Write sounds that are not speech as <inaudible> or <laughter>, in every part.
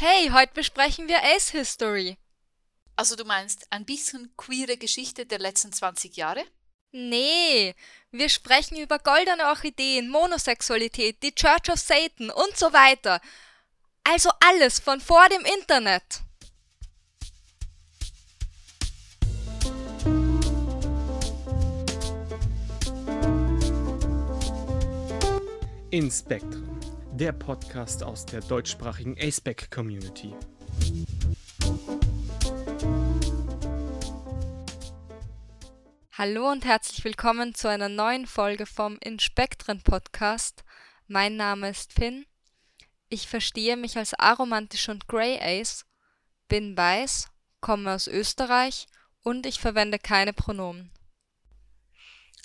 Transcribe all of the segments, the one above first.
Hey, heute besprechen wir Ace History. Also du meinst ein bisschen queere Geschichte der letzten 20 Jahre? Nee, wir sprechen über goldene Orchideen, Monosexualität, die Church of Satan und so weiter. Also alles von vor dem Internet. In Spectrum, der Podcast aus der deutschsprachigen ASPEC Community. Hallo und herzlich willkommen zu einer neuen Folge vom In Spektren Podcast. Mein Name ist Finn. Ich verstehe mich als aromantisch und Grey Ace, bin weiß, komme aus Österreich und ich verwende keine Pronomen.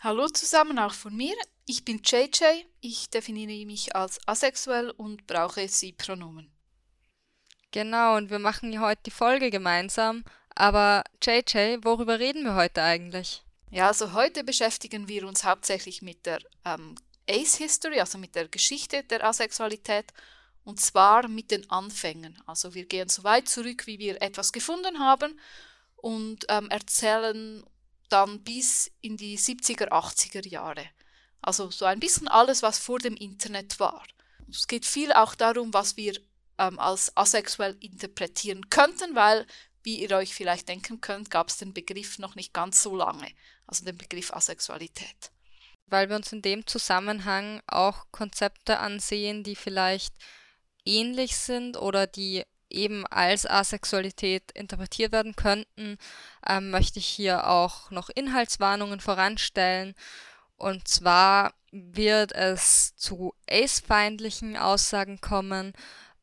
Hallo zusammen auch von mir. Ich bin JJ, ich definiere mich als asexuell und brauche Sie-Pronomen. Genau, und wir machen heute die Folge gemeinsam. Aber JJ, worüber reden wir heute eigentlich? Ja, also heute beschäftigen wir uns hauptsächlich mit der ähm, Ace-History, also mit der Geschichte der Asexualität, und zwar mit den Anfängen. Also wir gehen so weit zurück, wie wir etwas gefunden haben und ähm, erzählen dann bis in die 70er, 80er Jahre. Also so ein bisschen alles, was vor dem Internet war. Es geht viel auch darum, was wir ähm, als asexuell interpretieren könnten, weil, wie ihr euch vielleicht denken könnt, gab es den Begriff noch nicht ganz so lange, also den Begriff Asexualität. Weil wir uns in dem Zusammenhang auch Konzepte ansehen, die vielleicht ähnlich sind oder die eben als Asexualität interpretiert werden könnten, ähm, möchte ich hier auch noch Inhaltswarnungen voranstellen. Und zwar wird es zu ace-feindlichen Aussagen kommen,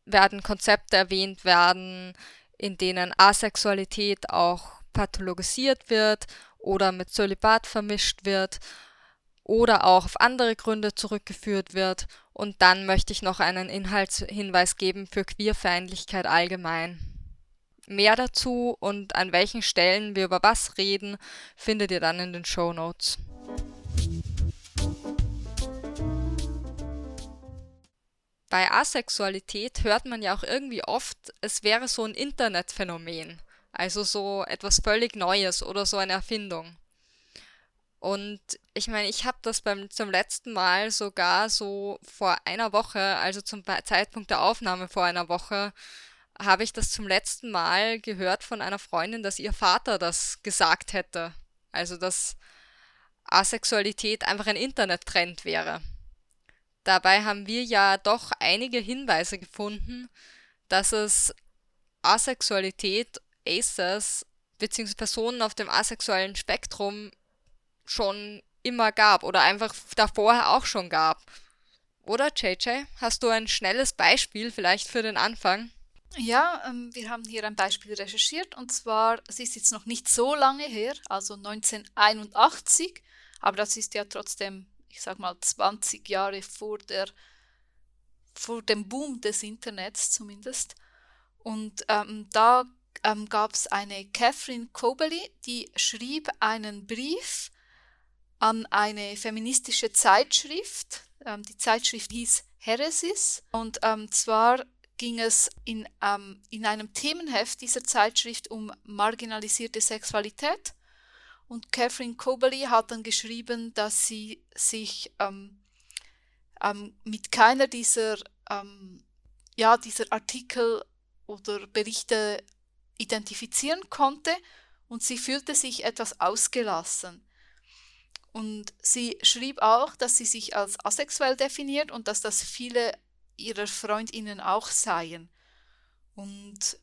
werden Konzepte erwähnt werden, in denen Asexualität auch pathologisiert wird oder mit Zölibat vermischt wird oder auch auf andere Gründe zurückgeführt wird. Und dann möchte ich noch einen Inhaltshinweis geben für Queerfeindlichkeit allgemein. Mehr dazu und an welchen Stellen wir über was reden, findet ihr dann in den Show Notes. bei Asexualität hört man ja auch irgendwie oft, es wäre so ein Internetphänomen. Also so etwas völlig Neues oder so eine Erfindung. Und ich meine, ich habe das beim zum letzten Mal sogar so vor einer Woche, also zum Zeitpunkt der Aufnahme vor einer Woche, habe ich das zum letzten Mal gehört von einer Freundin, dass ihr Vater das gesagt hätte. Also dass Asexualität einfach ein Internettrend wäre. Dabei haben wir ja doch einige Hinweise gefunden, dass es Asexualität, Aces bzw. Personen auf dem asexuellen Spektrum schon immer gab oder einfach davor auch schon gab. Oder JJ, hast du ein schnelles Beispiel vielleicht für den Anfang? Ja, ähm, wir haben hier ein Beispiel recherchiert und zwar, es ist jetzt noch nicht so lange her, also 1981, aber das ist ja trotzdem ich sag mal 20 Jahre vor der vor dem Boom des Internets zumindest. Und ähm, da ähm, gab es eine Catherine Coberly, die schrieb einen Brief an eine feministische Zeitschrift. Ähm, die Zeitschrift hieß Heresis. Und ähm, zwar ging es in, ähm, in einem Themenheft dieser Zeitschrift um marginalisierte Sexualität. Und Catherine Coberly hat dann geschrieben, dass sie sich ähm, ähm, mit keiner dieser, ähm, ja, dieser Artikel oder Berichte identifizieren konnte und sie fühlte sich etwas ausgelassen. Und sie schrieb auch, dass sie sich als asexuell definiert und dass das viele ihrer Freundinnen auch seien. Und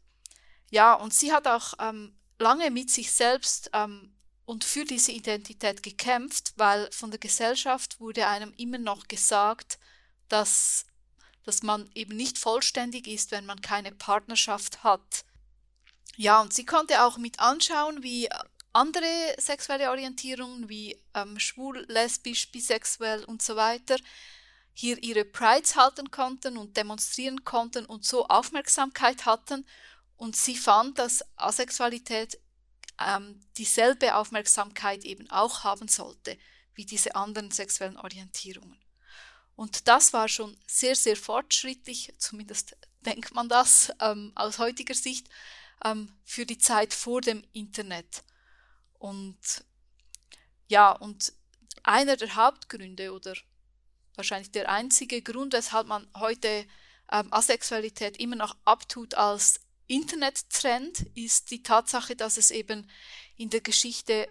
ja, und sie hat auch ähm, lange mit sich selbst ähm, und für diese Identität gekämpft, weil von der Gesellschaft wurde einem immer noch gesagt, dass, dass man eben nicht vollständig ist, wenn man keine Partnerschaft hat. Ja, und sie konnte auch mit anschauen, wie andere sexuelle Orientierungen wie ähm, schwul, lesbisch, bisexuell und so weiter hier ihre Prides halten konnten und demonstrieren konnten und so Aufmerksamkeit hatten. Und sie fand, dass Asexualität ähm, dieselbe Aufmerksamkeit eben auch haben sollte wie diese anderen sexuellen Orientierungen. Und das war schon sehr, sehr fortschrittlich, zumindest denkt man das ähm, aus heutiger Sicht, ähm, für die Zeit vor dem Internet. Und ja, und einer der Hauptgründe oder wahrscheinlich der einzige Grund, weshalb man heute ähm, Asexualität immer noch abtut als Internettrend, ist die Tatsache, dass es eben in der Geschichte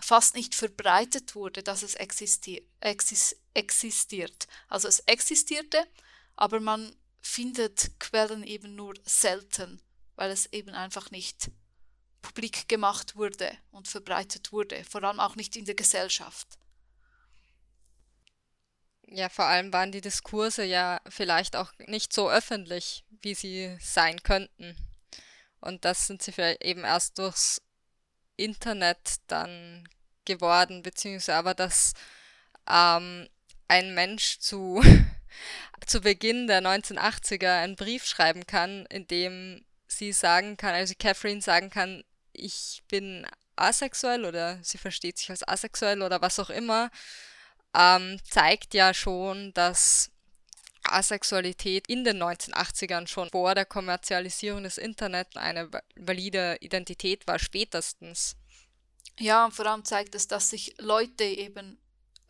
fast nicht verbreitet wurde, dass es existier exis existiert. Also es existierte, aber man findet Quellen eben nur selten, weil es eben einfach nicht publik gemacht wurde und verbreitet wurde, vor allem auch nicht in der Gesellschaft. Ja, vor allem waren die Diskurse ja vielleicht auch nicht so öffentlich, wie sie sein könnten. Und das sind sie vielleicht eben erst durchs Internet dann geworden, beziehungsweise aber, dass ähm, ein Mensch zu, <laughs> zu Beginn der 1980er einen Brief schreiben kann, in dem sie sagen kann, also Catherine sagen kann, ich bin asexuell oder sie versteht sich als asexuell oder was auch immer, ähm, zeigt ja schon, dass Asexualität in den 1980ern schon vor der Kommerzialisierung des Internets eine valide Identität war, spätestens. Ja, und vor allem zeigt es, dass sich Leute eben,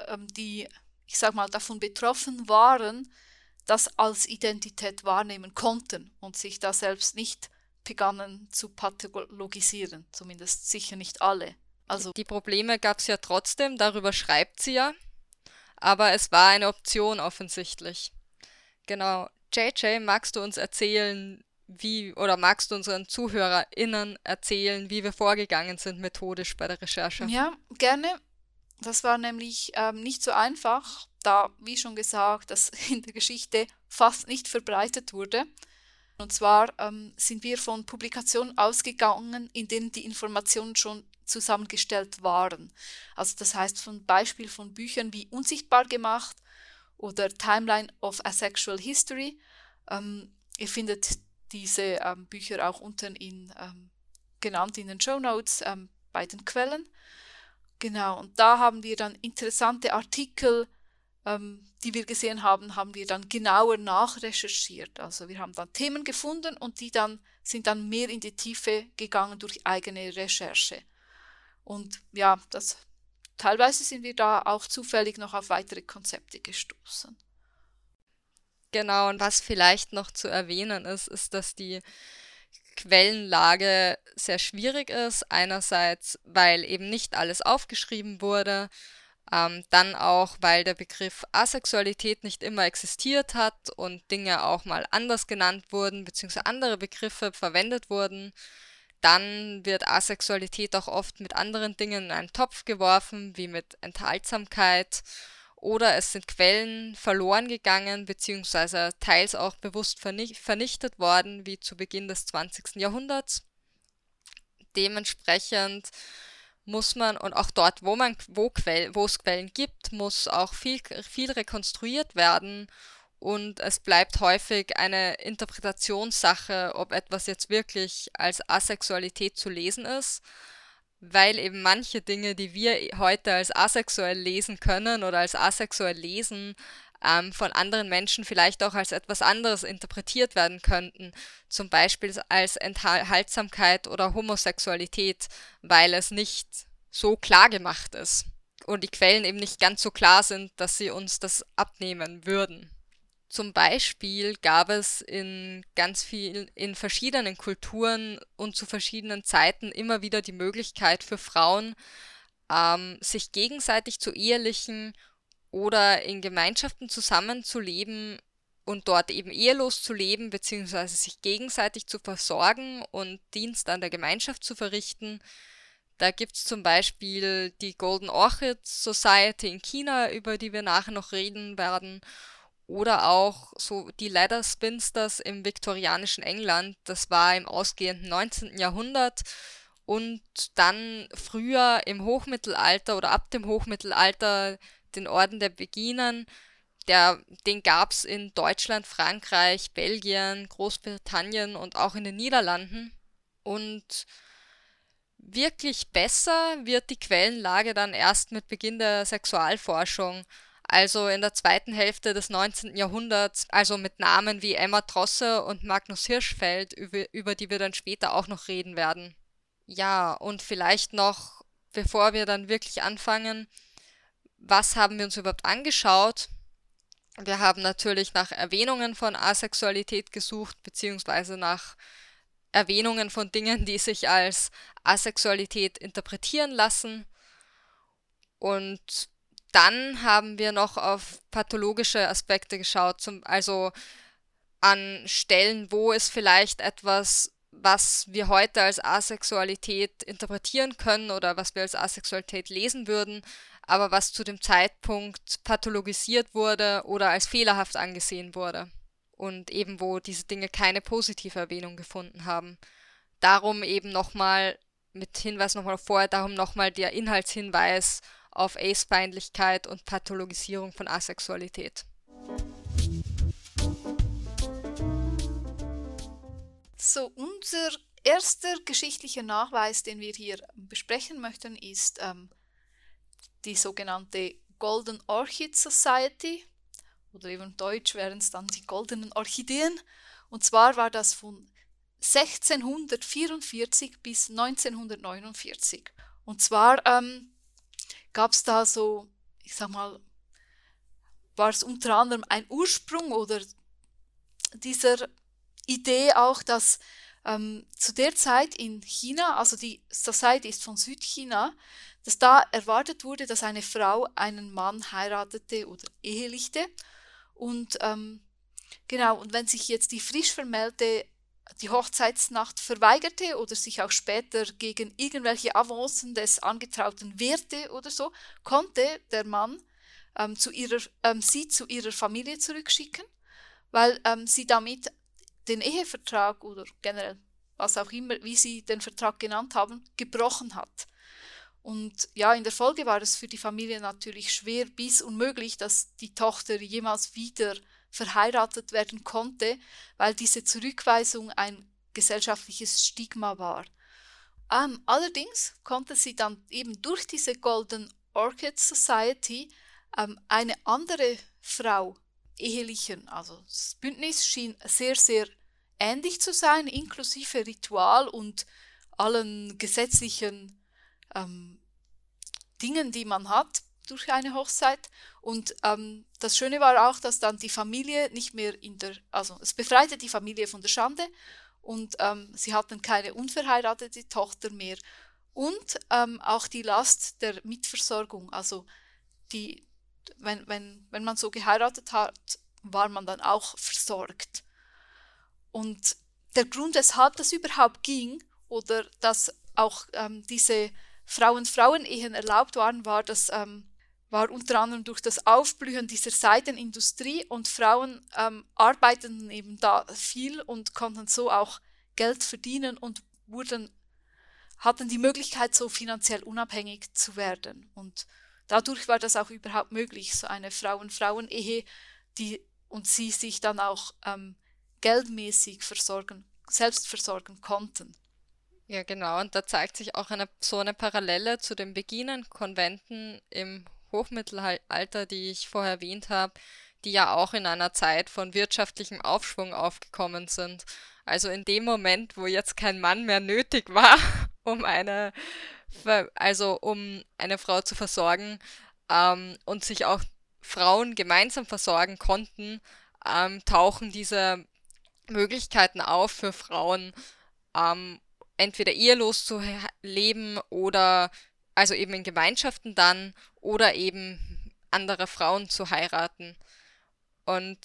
ähm, die, ich sag mal, davon betroffen waren, das als Identität wahrnehmen konnten und sich da selbst nicht begannen zu pathologisieren, zumindest sicher nicht alle. Also die Probleme gab es ja trotzdem, darüber schreibt sie ja aber es war eine Option offensichtlich. Genau. JJ, magst du uns erzählen, wie, oder magst du unseren ZuhörerInnen erzählen, wie wir vorgegangen sind methodisch bei der Recherche? Ja, gerne. Das war nämlich ähm, nicht so einfach, da, wie schon gesagt, das <laughs> in der Geschichte fast nicht verbreitet wurde. Und zwar ähm, sind wir von Publikationen ausgegangen, in denen die Informationen schon zusammengestellt waren. Also das heißt zum Beispiel von Büchern wie Unsichtbar gemacht oder Timeline of Asexual History. Ähm, ihr findet diese ähm, Bücher auch unten in, ähm, genannt in den Show Notes ähm, bei den Quellen. Genau, und da haben wir dann interessante Artikel, die wir gesehen haben, haben wir dann genauer nachrecherchiert. Also wir haben dann Themen gefunden und die dann sind dann mehr in die Tiefe gegangen durch eigene Recherche. Und ja, das teilweise sind wir da auch zufällig noch auf weitere Konzepte gestoßen. Genau, und was vielleicht noch zu erwähnen ist, ist, dass die Quellenlage sehr schwierig ist. Einerseits, weil eben nicht alles aufgeschrieben wurde, ähm, dann auch, weil der Begriff Asexualität nicht immer existiert hat und Dinge auch mal anders genannt wurden, beziehungsweise andere Begriffe verwendet wurden dann wird Asexualität auch oft mit anderen Dingen in einen Topf geworfen, wie mit Enthaltsamkeit oder es sind Quellen verloren gegangen beziehungsweise teils auch bewusst vernichtet worden, wie zu Beginn des 20. Jahrhunderts. Dementsprechend muss man, und auch dort, wo man, wo, Quell, es Quellen gibt, muss auch viel, viel rekonstruiert werden. Und es bleibt häufig eine Interpretationssache, ob etwas jetzt wirklich als Asexualität zu lesen ist, weil eben manche Dinge, die wir heute als asexuell lesen können oder als asexuell lesen, ähm, von anderen Menschen vielleicht auch als etwas anderes interpretiert werden könnten, zum Beispiel als Enthaltsamkeit oder Homosexualität, weil es nicht so klar gemacht ist und die Quellen eben nicht ganz so klar sind, dass sie uns das abnehmen würden. Zum Beispiel gab es in ganz vielen, in verschiedenen Kulturen und zu verschiedenen Zeiten immer wieder die Möglichkeit für Frauen, ähm, sich gegenseitig zu ehelichen oder in Gemeinschaften zusammenzuleben und dort eben ehelos zu leben, beziehungsweise sich gegenseitig zu versorgen und Dienst an der Gemeinschaft zu verrichten. Da gibt es zum Beispiel die Golden Orchid Society in China, über die wir nachher noch reden werden, oder auch so die Leather Spinsters im viktorianischen England, das war im ausgehenden 19. Jahrhundert und dann früher im Hochmittelalter oder ab dem Hochmittelalter den Orden der Beginern, der, den gab es in Deutschland, Frankreich, Belgien, Großbritannien und auch in den Niederlanden. Und wirklich besser wird die Quellenlage dann erst mit Beginn der Sexualforschung also in der zweiten Hälfte des 19. Jahrhunderts, also mit Namen wie Emma Drosse und Magnus Hirschfeld, über, über die wir dann später auch noch reden werden. Ja, und vielleicht noch, bevor wir dann wirklich anfangen, was haben wir uns überhaupt angeschaut? Wir haben natürlich nach Erwähnungen von Asexualität gesucht, beziehungsweise nach Erwähnungen von Dingen, die sich als Asexualität interpretieren lassen. Und dann haben wir noch auf pathologische Aspekte geschaut, zum, also an Stellen, wo es vielleicht etwas, was wir heute als Asexualität interpretieren können oder was wir als Asexualität lesen würden, aber was zu dem Zeitpunkt pathologisiert wurde oder als fehlerhaft angesehen wurde und eben wo diese Dinge keine positive Erwähnung gefunden haben. Darum eben nochmal mit Hinweis nochmal vorher, darum nochmal der Inhaltshinweis auf Ace-Feindlichkeit und Pathologisierung von Asexualität. So, unser erster geschichtlicher Nachweis, den wir hier besprechen möchten, ist ähm, die sogenannte Golden Orchid Society oder eben Deutsch wären es dann die goldenen Orchideen. Und zwar war das von 1644 bis 1949. Und zwar ähm, gab es da so, ich sag mal, war es unter anderem ein Ursprung oder dieser Idee auch, dass ähm, zu der Zeit in China, also die Society ist von Südchina, dass da erwartet wurde, dass eine Frau einen Mann heiratete oder ehelichte. Und ähm, genau, und wenn sich jetzt die frisch vermählte die Hochzeitsnacht verweigerte oder sich auch später gegen irgendwelche Avancen des Angetrauten wehrte oder so, konnte der Mann ähm, zu ihrer, ähm, sie zu ihrer Familie zurückschicken, weil ähm, sie damit den Ehevertrag oder generell was auch immer, wie sie den Vertrag genannt haben, gebrochen hat. Und ja, in der Folge war es für die Familie natürlich schwer bis unmöglich, dass die Tochter jemals wieder verheiratet werden konnte, weil diese Zurückweisung ein gesellschaftliches Stigma war. Ähm, allerdings konnte sie dann eben durch diese Golden Orchid Society ähm, eine andere Frau ehelichen. Also das Bündnis schien sehr, sehr ähnlich zu sein, inklusive Ritual und allen gesetzlichen ähm, Dingen, die man hat durch eine Hochzeit. Und ähm, das Schöne war auch, dass dann die Familie nicht mehr in der, also es befreite die Familie von der Schande und ähm, sie hatten keine unverheiratete Tochter mehr. Und ähm, auch die Last der Mitversorgung, also die, wenn, wenn, wenn man so geheiratet hat, war man dann auch versorgt. Und der Grund, weshalb das überhaupt ging oder dass auch ähm, diese Frauen-Frauen-Ehen erlaubt waren, war, dass, ähm, war unter anderem durch das Aufblühen dieser Seidenindustrie und Frauen ähm, arbeiteten eben da viel und konnten so auch Geld verdienen und wurden, hatten die Möglichkeit, so finanziell unabhängig zu werden. Und dadurch war das auch überhaupt möglich, so eine Frauen-Frauen-Ehe, die und sie sich dann auch ähm, geldmäßig versorgen, selbst versorgen konnten. Ja, genau. Und da zeigt sich auch eine, so eine Parallele zu den beginnenden Konventen im Hochmittelalter, die ich vorher erwähnt habe, die ja auch in einer Zeit von wirtschaftlichem Aufschwung aufgekommen sind. Also in dem Moment, wo jetzt kein Mann mehr nötig war, <laughs> um eine, also um eine Frau zu versorgen ähm, und sich auch Frauen gemeinsam versorgen konnten, ähm, tauchen diese Möglichkeiten auf für Frauen, ähm, entweder ehelos zu leben oder also eben in Gemeinschaften dann oder eben andere Frauen zu heiraten. Und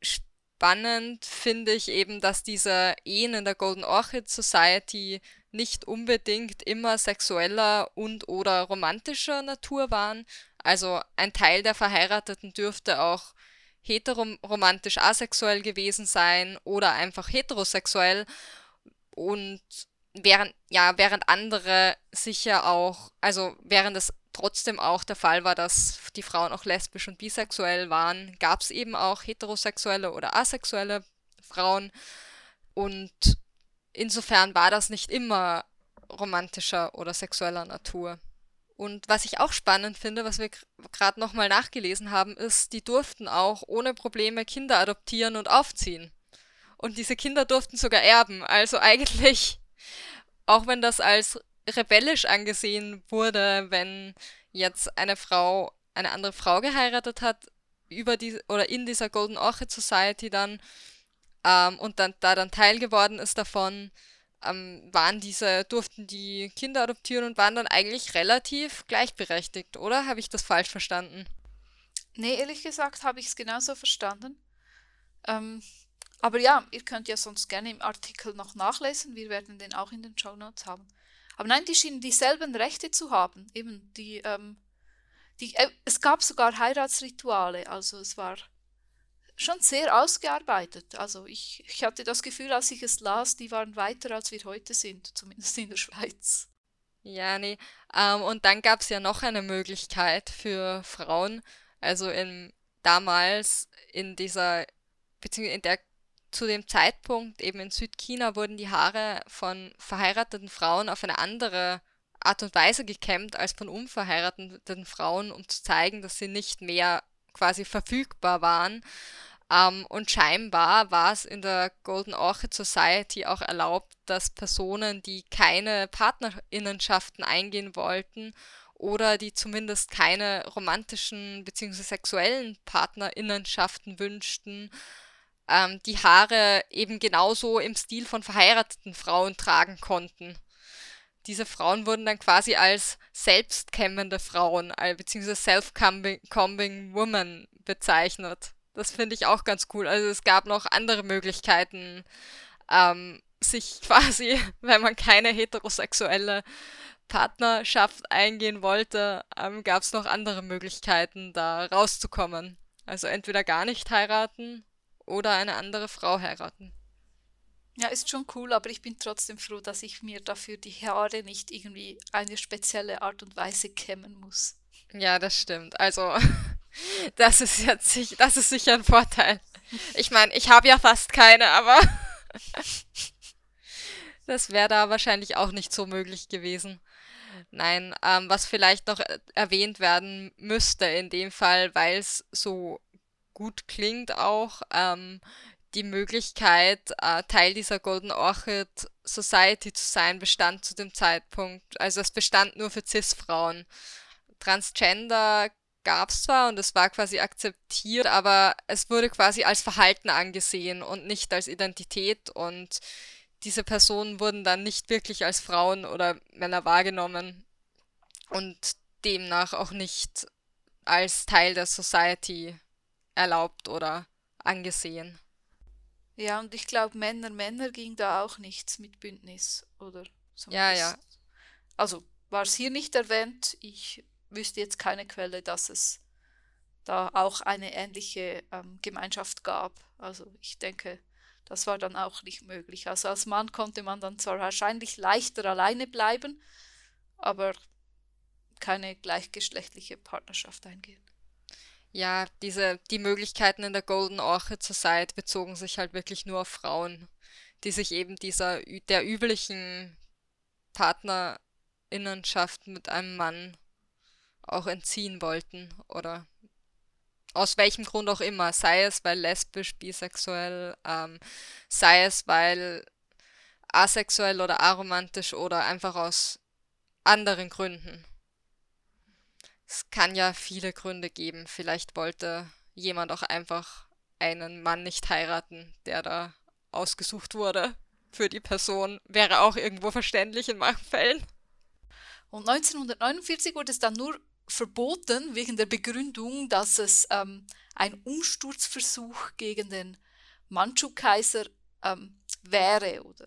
spannend finde ich eben, dass diese Ehen in der Golden Orchid Society nicht unbedingt immer sexueller und oder romantischer Natur waren. Also ein Teil der Verheirateten dürfte auch heteroromantisch asexuell gewesen sein oder einfach heterosexuell. Und während, ja, während andere sicher auch, also während es trotzdem auch der Fall war, dass die Frauen auch lesbisch und bisexuell waren, gab es eben auch heterosexuelle oder asexuelle Frauen. Und insofern war das nicht immer romantischer oder sexueller Natur. Und was ich auch spannend finde, was wir gerade nochmal nachgelesen haben, ist, die durften auch ohne Probleme Kinder adoptieren und aufziehen. Und diese Kinder durften sogar erben. Also <laughs> eigentlich, auch wenn das als rebellisch angesehen wurde, wenn jetzt eine Frau eine andere Frau geheiratet hat, über die oder in dieser Golden Orchid Society dann ähm, und dann da dann Teil geworden ist davon, ähm, waren diese, durften die Kinder adoptieren und waren dann eigentlich relativ gleichberechtigt, oder? Habe ich das falsch verstanden? Nee, ehrlich gesagt habe ich es genauso verstanden. Ähm, aber ja, ihr könnt ja sonst gerne im Artikel noch nachlesen. Wir werden den auch in den Show Notes haben. Aber nein, die schienen dieselben Rechte zu haben. Eben, die, ähm, die, äh, es gab sogar Heiratsrituale. Also es war schon sehr ausgearbeitet. Also ich, ich hatte das Gefühl, als ich es las, die waren weiter, als wir heute sind, zumindest in der Schweiz. Ja, nee. Ähm, und dann gab es ja noch eine Möglichkeit für Frauen, also in, damals in dieser, beziehungsweise in der, zu dem Zeitpunkt eben in Südchina wurden die Haare von verheirateten Frauen auf eine andere Art und Weise gekämmt als von unverheirateten Frauen, um zu zeigen, dass sie nicht mehr quasi verfügbar waren. Ähm, und scheinbar war es in der Golden Orchid Society auch erlaubt, dass Personen, die keine Partnerinnenschaften eingehen wollten oder die zumindest keine romantischen bzw. sexuellen Partnerinnenschaften wünschten, ähm, die Haare eben genauso im Stil von verheirateten Frauen tragen konnten. Diese Frauen wurden dann quasi als selbstkämmende Frauen, bzw. self-combing women bezeichnet. Das finde ich auch ganz cool. Also es gab noch andere Möglichkeiten, ähm, sich <laughs> quasi, wenn man keine heterosexuelle Partnerschaft eingehen wollte, ähm, gab es noch andere Möglichkeiten, da rauszukommen. Also entweder gar nicht heiraten oder eine andere Frau heiraten. Ja, ist schon cool, aber ich bin trotzdem froh, dass ich mir dafür die Haare nicht irgendwie eine spezielle Art und Weise kämmen muss. Ja, das stimmt. Also <laughs> Das ist jetzt das ist sicher ein Vorteil. Ich meine, ich habe ja fast keine, aber <laughs> das wäre da wahrscheinlich auch nicht so möglich gewesen. Nein, ähm, was vielleicht noch erwähnt werden müsste in dem Fall, weil es so gut klingt auch, ähm, die Möglichkeit, äh, Teil dieser Golden Orchid Society zu sein, bestand zu dem Zeitpunkt, also es bestand nur für CIS-Frauen. Transgender gab es zwar und es war quasi akzeptiert, aber es wurde quasi als Verhalten angesehen und nicht als Identität und diese Personen wurden dann nicht wirklich als Frauen oder Männer wahrgenommen und demnach auch nicht als Teil der Society erlaubt oder angesehen. Ja, und ich glaube, Männer, Männer ging da auch nichts mit Bündnis, oder? So ja, ja. Also war es hier nicht erwähnt. Ich wüsste jetzt keine Quelle, dass es da auch eine ähnliche ähm, Gemeinschaft gab. Also ich denke, das war dann auch nicht möglich. Also als Mann konnte man dann zwar wahrscheinlich leichter alleine bleiben, aber keine gleichgeschlechtliche Partnerschaft eingehen. Ja, diese, die Möglichkeiten in der Golden Orchid Society bezogen sich halt wirklich nur auf Frauen, die sich eben dieser der üblichen Partnerinnenschaft mit einem Mann auch entziehen wollten oder aus welchem Grund auch immer, sei es weil lesbisch, bisexuell, ähm, sei es weil asexuell oder aromantisch oder einfach aus anderen Gründen. Es kann ja viele Gründe geben. Vielleicht wollte jemand auch einfach einen Mann nicht heiraten, der da ausgesucht wurde für die Person. Wäre auch irgendwo verständlich in manchen Fällen. Und 1949 wurde es dann nur verboten wegen der Begründung, dass es ähm, ein Umsturzversuch gegen den Mandschu-Kaiser ähm, wäre oder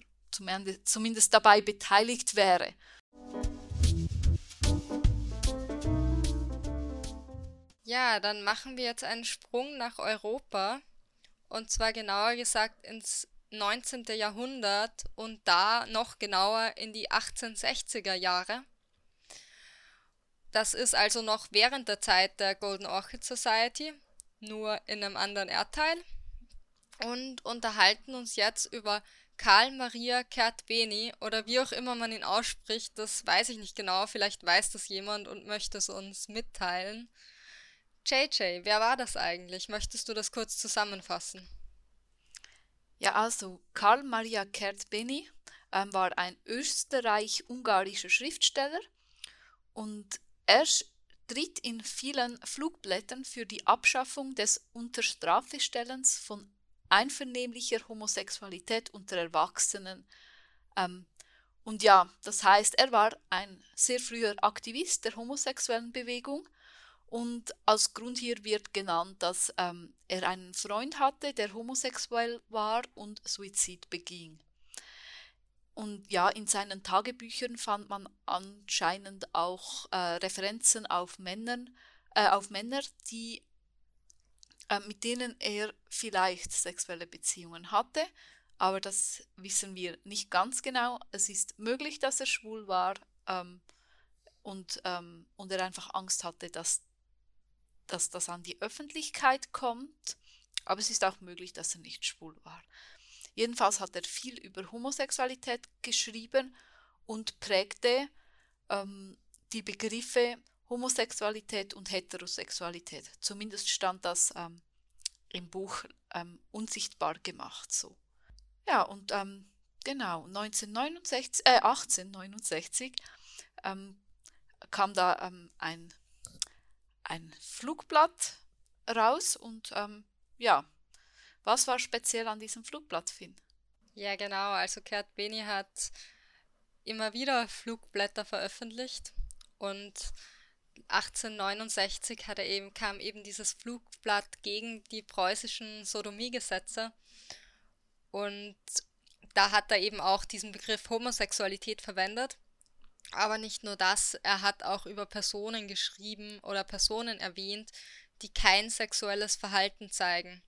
zumindest dabei beteiligt wäre. Ja, dann machen wir jetzt einen Sprung nach Europa und zwar genauer gesagt ins 19. Jahrhundert und da noch genauer in die 1860er Jahre. Das ist also noch während der Zeit der Golden Orchid Society, nur in einem anderen Erdteil. Und unterhalten uns jetzt über Karl Maria Kertbeni oder wie auch immer man ihn ausspricht, das weiß ich nicht genau, vielleicht weiß das jemand und möchte es uns mitteilen. JJ, wer war das eigentlich? Möchtest du das kurz zusammenfassen? Ja, also Karl Maria Kertbeni ähm, war ein österreich-ungarischer Schriftsteller und er tritt in vielen Flugblättern für die Abschaffung des Unterstrafestellens von einvernehmlicher Homosexualität unter Erwachsenen. Ähm, und ja, das heißt, er war ein sehr früher Aktivist der homosexuellen Bewegung und als Grund hier wird genannt, dass ähm, er einen Freund hatte, der homosexuell war und Suizid beging. Und ja, in seinen Tagebüchern fand man anscheinend auch äh, Referenzen auf, Männern, äh, auf Männer, die äh, mit denen er vielleicht sexuelle Beziehungen hatte, aber das wissen wir nicht ganz genau. Es ist möglich, dass er schwul war ähm, und, ähm, und er einfach Angst hatte, dass, dass das an die Öffentlichkeit kommt, aber es ist auch möglich, dass er nicht schwul war. Jedenfalls hat er viel über Homosexualität geschrieben und prägte ähm, die Begriffe Homosexualität und Heterosexualität. Zumindest stand das ähm, im Buch ähm, unsichtbar gemacht. So. Ja, und ähm, genau, 1969, äh, 1869 ähm, kam da ähm, ein, ein Flugblatt raus und ähm, ja, was war speziell an diesem Flugblatt, Finn? Ja, genau, also Kurt Beni hat immer wieder Flugblätter veröffentlicht und 1869 hat er eben, kam eben dieses Flugblatt gegen die preußischen Sodomiegesetze und da hat er eben auch diesen Begriff Homosexualität verwendet. Aber nicht nur das, er hat auch über Personen geschrieben oder Personen erwähnt, die kein sexuelles Verhalten zeigen.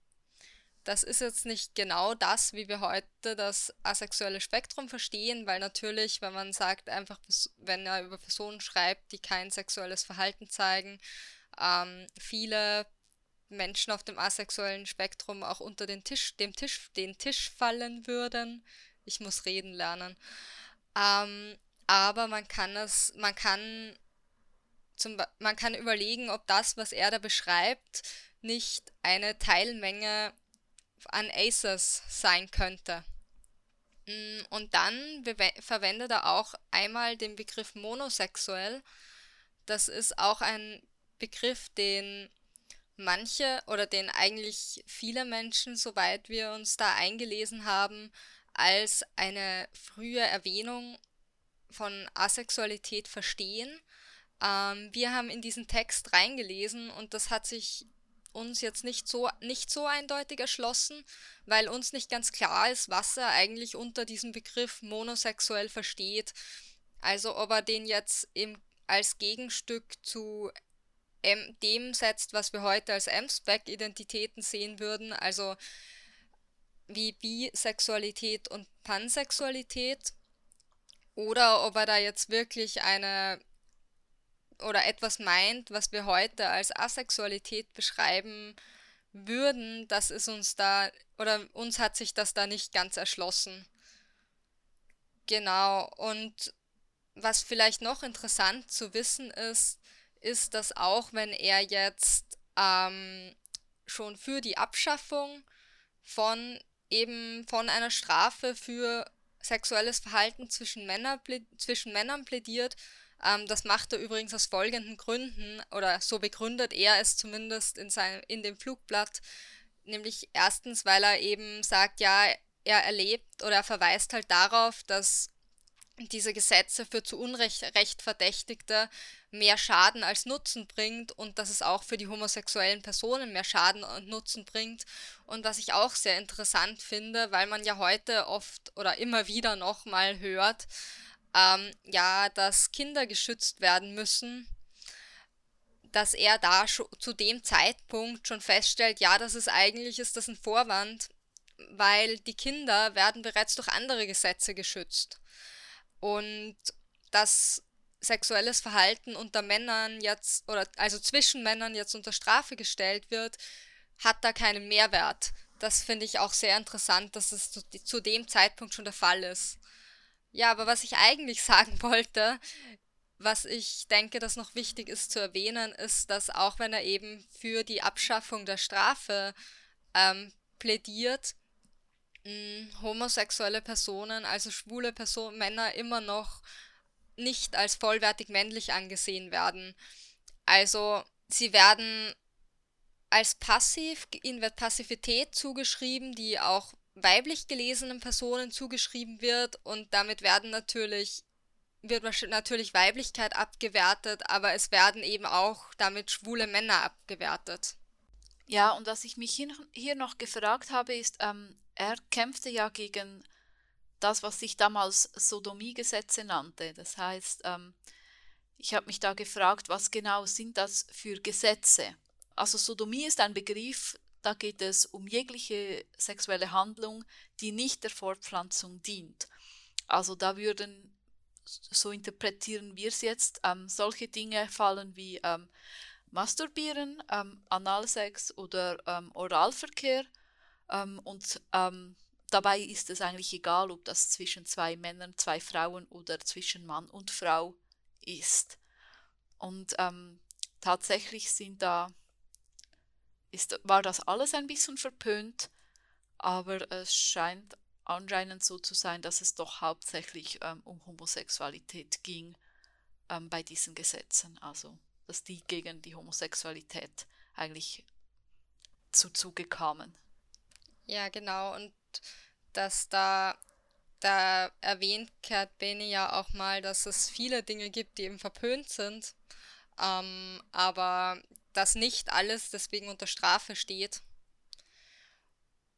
Das ist jetzt nicht genau das, wie wir heute das asexuelle Spektrum verstehen, weil natürlich, wenn man sagt, einfach, wenn er über Personen schreibt, die kein sexuelles Verhalten zeigen, ähm, viele Menschen auf dem asexuellen Spektrum auch unter den Tisch, dem Tisch, den Tisch fallen würden. Ich muss reden lernen. Ähm, aber man kann es, man kann zum, man kann überlegen, ob das, was er da beschreibt, nicht eine Teilmenge an Aces sein könnte. Mm, und dann verwendet er auch einmal den Begriff monosexuell. Das ist auch ein Begriff, den manche oder den eigentlich viele Menschen, soweit wir uns da eingelesen haben, als eine frühe Erwähnung von Asexualität verstehen. Ähm, wir haben in diesen Text reingelesen und das hat sich uns jetzt nicht so, nicht so eindeutig erschlossen, weil uns nicht ganz klar ist, was er eigentlich unter diesem Begriff monosexuell versteht. Also ob er den jetzt im, als Gegenstück zu M dem setzt, was wir heute als M-Spec-Identitäten sehen würden, also wie Bisexualität und Pansexualität, oder ob er da jetzt wirklich eine oder etwas meint, was wir heute als Asexualität beschreiben würden, das ist uns da, oder uns hat sich das da nicht ganz erschlossen. Genau, und was vielleicht noch interessant zu wissen ist, ist, dass auch wenn er jetzt ähm, schon für die Abschaffung von eben von einer Strafe für sexuelles Verhalten zwischen, Männer, zwischen Männern plädiert, ähm, das macht er übrigens aus folgenden Gründen, oder so begründet er es zumindest in, seinem, in dem Flugblatt. Nämlich erstens, weil er eben sagt, ja, er erlebt oder er verweist halt darauf, dass diese Gesetze für zu Unrecht Verdächtigte mehr Schaden als Nutzen bringt und dass es auch für die homosexuellen Personen mehr Schaden und Nutzen bringt. Und was ich auch sehr interessant finde, weil man ja heute oft oder immer wieder nochmal hört, ähm, ja, dass Kinder geschützt werden müssen, dass er da zu dem Zeitpunkt schon feststellt, ja, das ist eigentlich ist das ein Vorwand, weil die Kinder werden bereits durch andere Gesetze geschützt. Und dass sexuelles Verhalten unter Männern jetzt oder also zwischen Männern jetzt unter Strafe gestellt wird, hat da keinen Mehrwert. das finde ich auch sehr interessant, dass es zu, zu dem Zeitpunkt schon der Fall ist. Ja, aber was ich eigentlich <laughs> sagen wollte, was ich denke, das noch wichtig ist zu erwähnen, ist, dass auch wenn er eben für die Abschaffung der Strafe ähm, plädiert, mh, homosexuelle Personen, also schwule Personen, Männer immer noch nicht als vollwertig männlich angesehen werden. Also sie werden als passiv, ihnen wird Passivität zugeschrieben, die auch weiblich gelesenen Personen zugeschrieben wird und damit werden natürlich wird natürlich Weiblichkeit abgewertet, aber es werden eben auch damit schwule Männer abgewertet. Ja, und was ich mich hier, noch gefragt habe, ist, ähm, er kämpfte ja gegen das, was sich damals Sodomiegesetze nannte. Das heißt, ähm, ich habe mich da gefragt, was genau sind das für Gesetze? Also Sodomie ist ein Begriff, da geht es um jegliche sexuelle Handlung, die nicht der Fortpflanzung dient. Also da würden, so interpretieren wir es jetzt, ähm, solche Dinge fallen wie ähm, Masturbieren, ähm, Analsex oder ähm, Oralverkehr. Ähm, und ähm, dabei ist es eigentlich egal, ob das zwischen zwei Männern, zwei Frauen oder zwischen Mann und Frau ist. Und tatsächlich sind da ist, war das alles ein bisschen verpönt, aber es scheint anscheinend so zu sein, dass es doch hauptsächlich ähm, um Homosexualität ging ähm, bei diesen Gesetzen. Also, dass die gegen die Homosexualität eigentlich zu Zuge kamen. Ja, genau. Und dass da, da erwähnt Kurt Benny ja auch mal, dass es viele Dinge gibt, die eben verpönt sind. Ähm, aber dass nicht alles deswegen unter Strafe steht.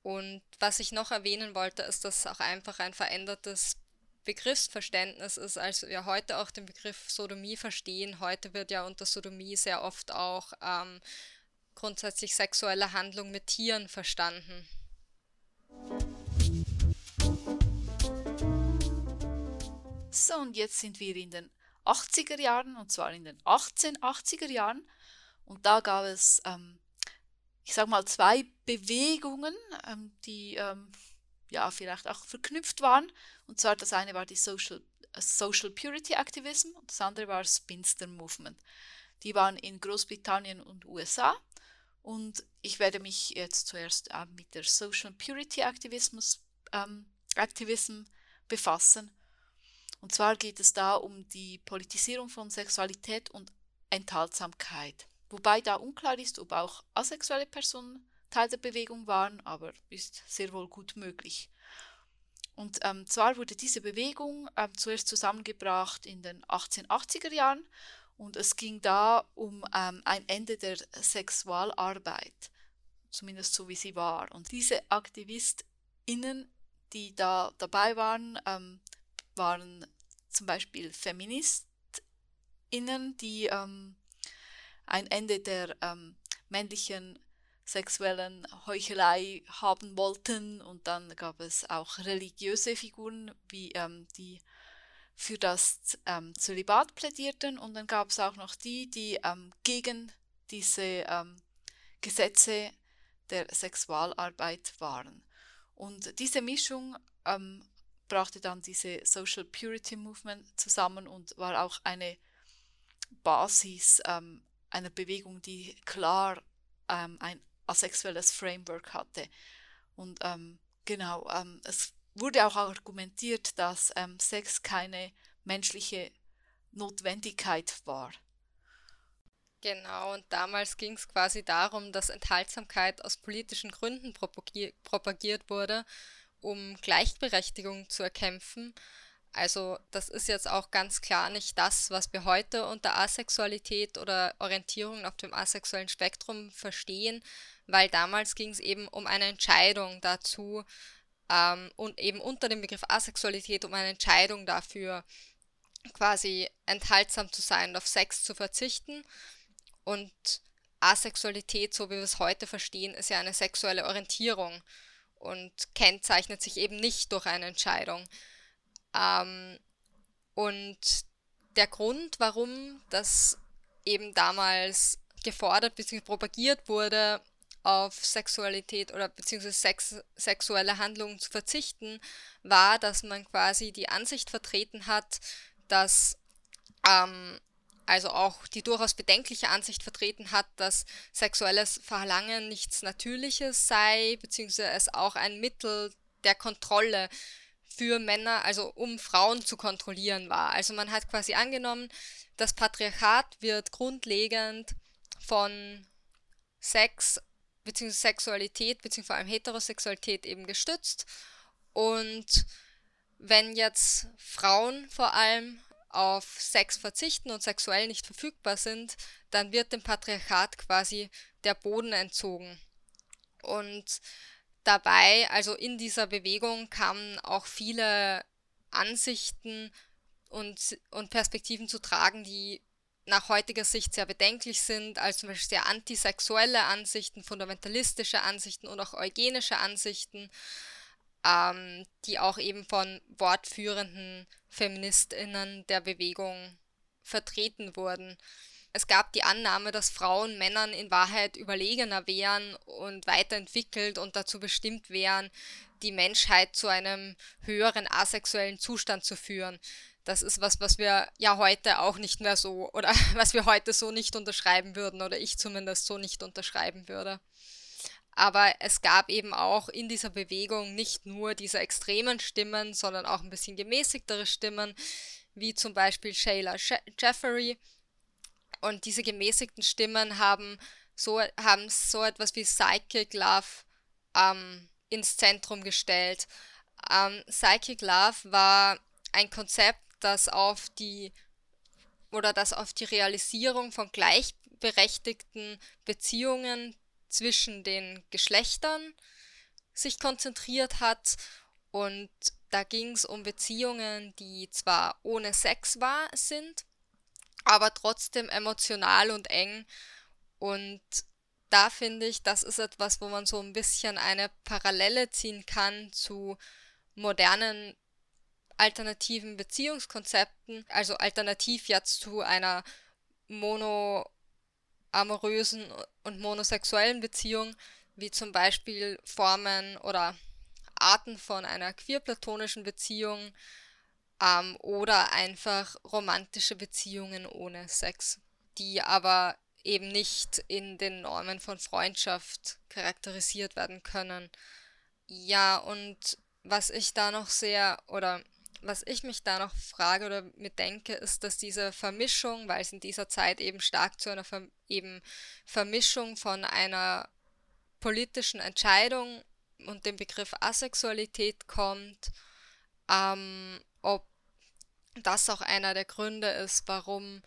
Und was ich noch erwähnen wollte, ist, dass auch einfach ein verändertes Begriffsverständnis ist, als wir heute auch den Begriff Sodomie verstehen. Heute wird ja unter Sodomie sehr oft auch ähm, grundsätzlich sexuelle Handlung mit Tieren verstanden. So, und jetzt sind wir in den 80er Jahren, und zwar in den 1880er Jahren. Und da gab es, ähm, ich sage mal, zwei Bewegungen, ähm, die ähm, ja vielleicht auch verknüpft waren. Und zwar das eine war die Social, äh, Social Purity Activism und das andere war Spinster Movement. Die waren in Großbritannien und USA. Und ich werde mich jetzt zuerst äh, mit der Social Purity Activismus, ähm, Activism befassen. Und zwar geht es da um die Politisierung von Sexualität und Enthaltsamkeit. Wobei da unklar ist, ob auch asexuelle Personen Teil der Bewegung waren, aber ist sehr wohl gut möglich. Und ähm, zwar wurde diese Bewegung ähm, zuerst zusammengebracht in den 1880er Jahren und es ging da um ähm, ein Ende der Sexualarbeit, zumindest so wie sie war. Und diese AktivistInnen, die da dabei waren, ähm, waren zum Beispiel FeministInnen, die ähm, ein Ende der ähm, männlichen sexuellen Heuchelei haben wollten. Und dann gab es auch religiöse Figuren, wie ähm, die für das ähm, Zölibat plädierten. Und dann gab es auch noch die, die ähm, gegen diese ähm, Gesetze der Sexualarbeit waren. Und diese Mischung ähm, brachte dann diese Social Purity Movement zusammen und war auch eine Basis ähm, einer Bewegung, die klar ähm, ein asexuelles Framework hatte. Und genau, es wurde auch argumentiert, dass ähm, Sex keine menschliche Notwendigkeit war. Genau, und damals ging es quasi darum, dass Enthaltsamkeit aus politischen Gründen propagiert wurde, um Gleichberechtigung zu erkämpfen also das ist jetzt auch ganz klar nicht das, was wir heute unter Asexualität oder Orientierung auf dem asexuellen Spektrum verstehen, weil damals ging es eben um eine Entscheidung dazu ähm, und eben unter dem Begriff Asexualität um eine Entscheidung dafür, quasi enthaltsam zu sein und auf Sex zu verzichten. Und Asexualität, so wie wir es heute verstehen, ist ja eine sexuelle Orientierung und kennzeichnet sich eben nicht durch eine Entscheidung. Ähm, und der Grund, warum das eben damals gefordert bzw. propagiert wurde, auf Sexualität oder beziehungsweise Sex, sexuelle Handlungen zu verzichten, war, dass man quasi die Ansicht vertreten hat, dass ähm, also auch die durchaus bedenkliche Ansicht vertreten hat, dass sexuelles Verlangen nichts Natürliches sei, beziehungsweise es auch ein Mittel der Kontrolle für Männer, also um Frauen zu kontrollieren war. Also man hat quasi angenommen, das Patriarchat wird grundlegend von Sex bzw. Sexualität bzw. vor allem Heterosexualität eben gestützt. Und wenn jetzt Frauen vor allem auf Sex verzichten und sexuell nicht verfügbar sind, dann wird dem Patriarchat quasi der Boden entzogen. Und dabei, also in dieser Bewegung, kamen auch viele Ansichten und, und Perspektiven zu tragen, die nach heutiger Sicht sehr bedenklich sind, als zum Beispiel sehr antisexuelle Ansichten, fundamentalistische Ansichten und auch eugenische Ansichten, ähm, die auch eben von wortführenden Feministinnen der Bewegung vertreten wurden. Es gab die Annahme, dass Frauen Männern in Wahrheit überlegener wären und weiterentwickelt und dazu bestimmt wären, die Menschheit zu einem höheren asexuellen Zustand zu führen. Das ist was, was wir ja heute auch nicht mehr so <laughs> oder was wir heute so nicht unterschreiben würden oder ich zumindest so nicht unterschreiben würde. Aber es gab eben auch in dieser Bewegung nicht nur diese extremen Stimmen, sondern auch ein bisschen gemäßigtere Stimmen, wie zum Beispiel Shayla Jeffery, und diese gemäßigten Stimmen haben so, haben so etwas wie Psychic Love ähm, ins Zentrum gestellt. Ähm, Psychic Love war ein Konzept, das auf die oder das auf die Realisierung von gleichberechtigten Beziehungen zwischen den Geschlechtern sich konzentriert hat und da ging es um Beziehungen, die zwar ohne Sex war, sind, aber trotzdem emotional und eng. Und da finde ich, das ist etwas, wo man so ein bisschen eine Parallele ziehen kann zu modernen alternativen Beziehungskonzepten, also alternativ jetzt zu einer monoamorösen und monosexuellen Beziehung, wie zum Beispiel Formen oder Arten von einer queerplatonischen Beziehung, ähm, oder einfach romantische Beziehungen ohne Sex, die aber eben nicht in den Normen von Freundschaft charakterisiert werden können. Ja, und was ich da noch sehr oder was ich mich da noch frage oder mir denke, ist, dass diese Vermischung, weil es in dieser Zeit eben stark zu einer Ver eben Vermischung von einer politischen Entscheidung und dem Begriff Asexualität kommt, ähm, ob das auch einer der Gründe ist, warum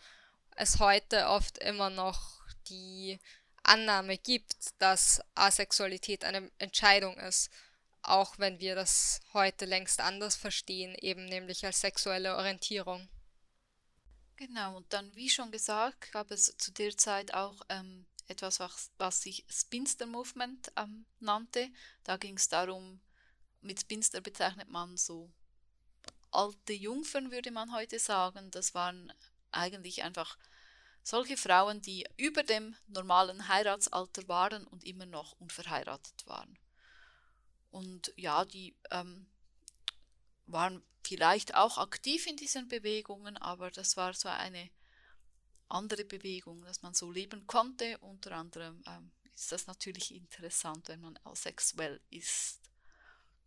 es heute oft immer noch die Annahme gibt, dass Asexualität eine Entscheidung ist, auch wenn wir das heute längst anders verstehen, eben nämlich als sexuelle Orientierung. Genau, und dann, wie schon gesagt, gab es zu der Zeit auch ähm, etwas, was, was sich Spinster Movement ähm, nannte. Da ging es darum, mit Spinster bezeichnet man so alte Jungfern, würde man heute sagen. Das waren eigentlich einfach solche Frauen, die über dem normalen Heiratsalter waren und immer noch unverheiratet waren. Und ja, die ähm, waren vielleicht auch aktiv in diesen Bewegungen, aber das war so eine andere Bewegung, dass man so leben konnte. Unter anderem ähm, ist das natürlich interessant, wenn man asexuell ist.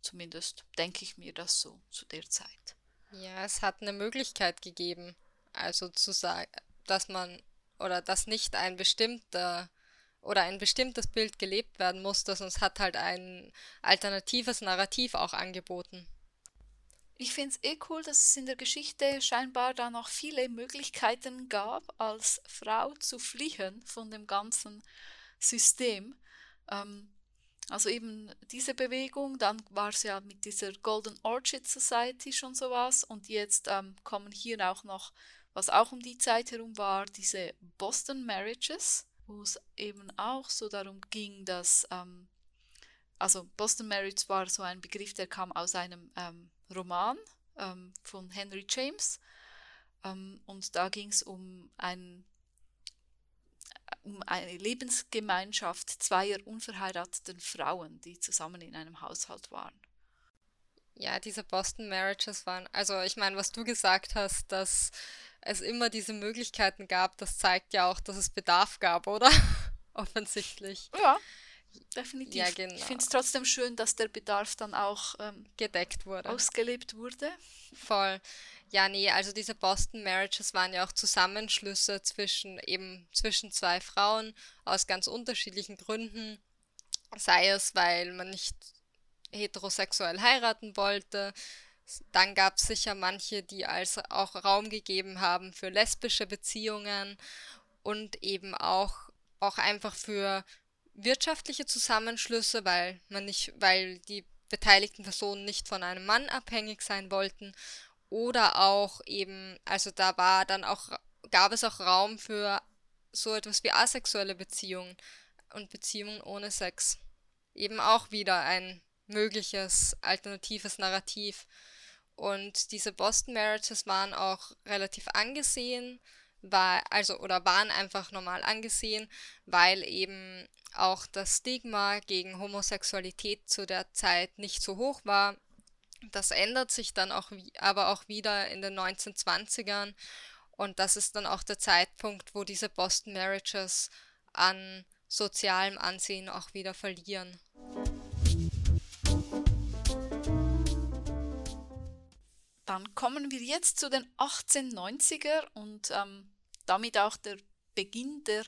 Zumindest denke ich mir das so zu der Zeit. Ja, es hat eine Möglichkeit gegeben, also zu sagen, dass man oder dass nicht ein bestimmter oder ein bestimmtes Bild gelebt werden musste, sonst hat halt ein alternatives Narrativ auch angeboten. Ich finde es eh cool, dass es in der Geschichte scheinbar da noch viele Möglichkeiten gab, als Frau zu fliehen von dem ganzen System. Ähm, also eben diese Bewegung, dann war es ja mit dieser Golden Orchid Society schon sowas und jetzt ähm, kommen hier auch noch, was auch um die Zeit herum war, diese Boston Marriages, wo es eben auch so darum ging, dass, ähm, also Boston Marriage war so ein Begriff, der kam aus einem ähm, Roman ähm, von Henry James ähm, und da ging es um ein um eine Lebensgemeinschaft zweier unverheirateten Frauen, die zusammen in einem Haushalt waren. Ja, diese Boston Marriages waren, also ich meine, was du gesagt hast, dass es immer diese Möglichkeiten gab, das zeigt ja auch, dass es Bedarf gab, oder? <laughs> Offensichtlich. Ja, definitiv. Ja, genau. Ich finde es trotzdem schön, dass der Bedarf dann auch ähm, gedeckt wurde. Ausgelebt wurde. Voll. Ja, nee, also diese Boston Marriages waren ja auch Zusammenschlüsse zwischen eben zwischen zwei Frauen aus ganz unterschiedlichen Gründen. Sei es, weil man nicht heterosexuell heiraten wollte. Dann gab es sicher manche, die als auch Raum gegeben haben für lesbische Beziehungen und eben auch, auch einfach für wirtschaftliche Zusammenschlüsse, weil man nicht, weil die beteiligten Personen nicht von einem Mann abhängig sein wollten. Oder auch eben, also da war dann auch, gab es auch Raum für so etwas wie asexuelle Beziehungen und Beziehungen ohne Sex. Eben auch wieder ein mögliches alternatives Narrativ. Und diese Boston Marriages waren auch relativ angesehen, war, also oder waren einfach normal angesehen, weil eben auch das Stigma gegen Homosexualität zu der Zeit nicht so hoch war. Das ändert sich dann auch aber auch wieder in den 1920ern und das ist dann auch der Zeitpunkt, wo diese Boston Marriages an sozialem Ansehen auch wieder verlieren. Dann kommen wir jetzt zu den 1890er und ähm, damit auch der Beginn der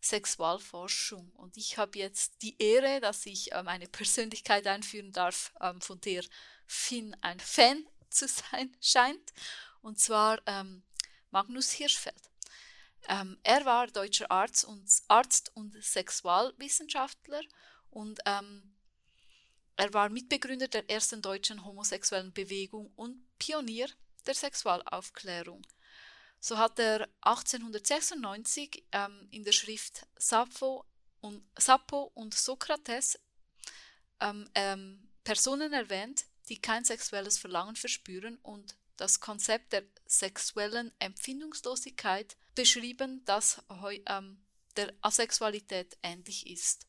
Sexualforschung. Und ich habe jetzt die Ehre, dass ich ähm, eine Persönlichkeit einführen darf, ähm, von der Finn ein Fan <laughs> zu sein scheint, und zwar ähm, Magnus Hirschfeld. Ähm, er war deutscher Arzt und, Arzt und Sexualwissenschaftler und ähm, er war Mitbegründer der ersten deutschen homosexuellen Bewegung und Pionier der Sexualaufklärung. So hat er 1896 ähm, in der Schrift Sappho und, Sappho und Sokrates ähm, ähm, Personen erwähnt, die kein sexuelles Verlangen verspüren und das Konzept der sexuellen Empfindungslosigkeit beschrieben, das ähm, der Asexualität ähnlich ist.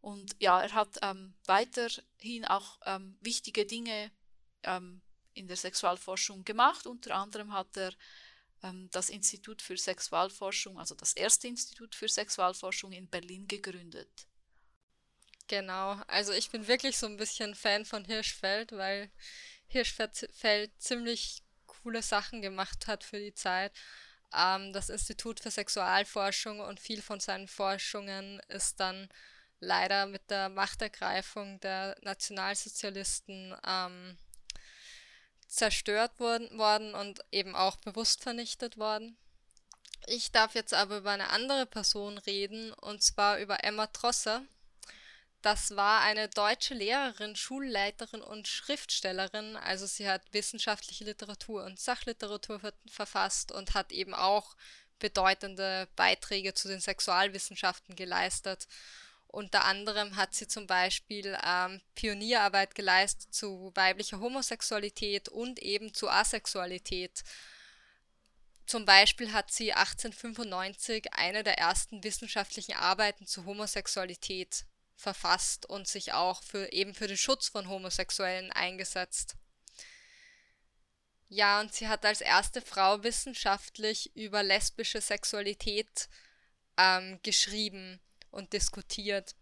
Und ja, er hat ähm, weiterhin auch ähm, wichtige Dinge ähm, in der Sexualforschung gemacht. Unter anderem hat er ähm, das Institut für Sexualforschung, also das erste Institut für Sexualforschung in Berlin gegründet. Genau, also ich bin wirklich so ein bisschen Fan von Hirschfeld, weil Hirschfeld ziemlich coole Sachen gemacht hat für die Zeit. Ähm, das Institut für Sexualforschung und viel von seinen Forschungen ist dann leider mit der Machtergreifung der Nationalsozialisten ähm, zerstört worden, worden und eben auch bewusst vernichtet worden. Ich darf jetzt aber über eine andere Person reden, und zwar über Emma Trosser. Das war eine deutsche Lehrerin, Schulleiterin und Schriftstellerin. Also sie hat wissenschaftliche Literatur und Sachliteratur ver verfasst und hat eben auch bedeutende Beiträge zu den Sexualwissenschaften geleistet. Unter anderem hat sie zum Beispiel ähm, Pionierarbeit geleistet zu weiblicher Homosexualität und eben zu Asexualität. Zum Beispiel hat sie 1895 eine der ersten wissenschaftlichen Arbeiten zu Homosexualität verfasst und sich auch für eben für den Schutz von Homosexuellen eingesetzt. Ja, und sie hat als erste Frau wissenschaftlich über lesbische Sexualität ähm, geschrieben und diskutiert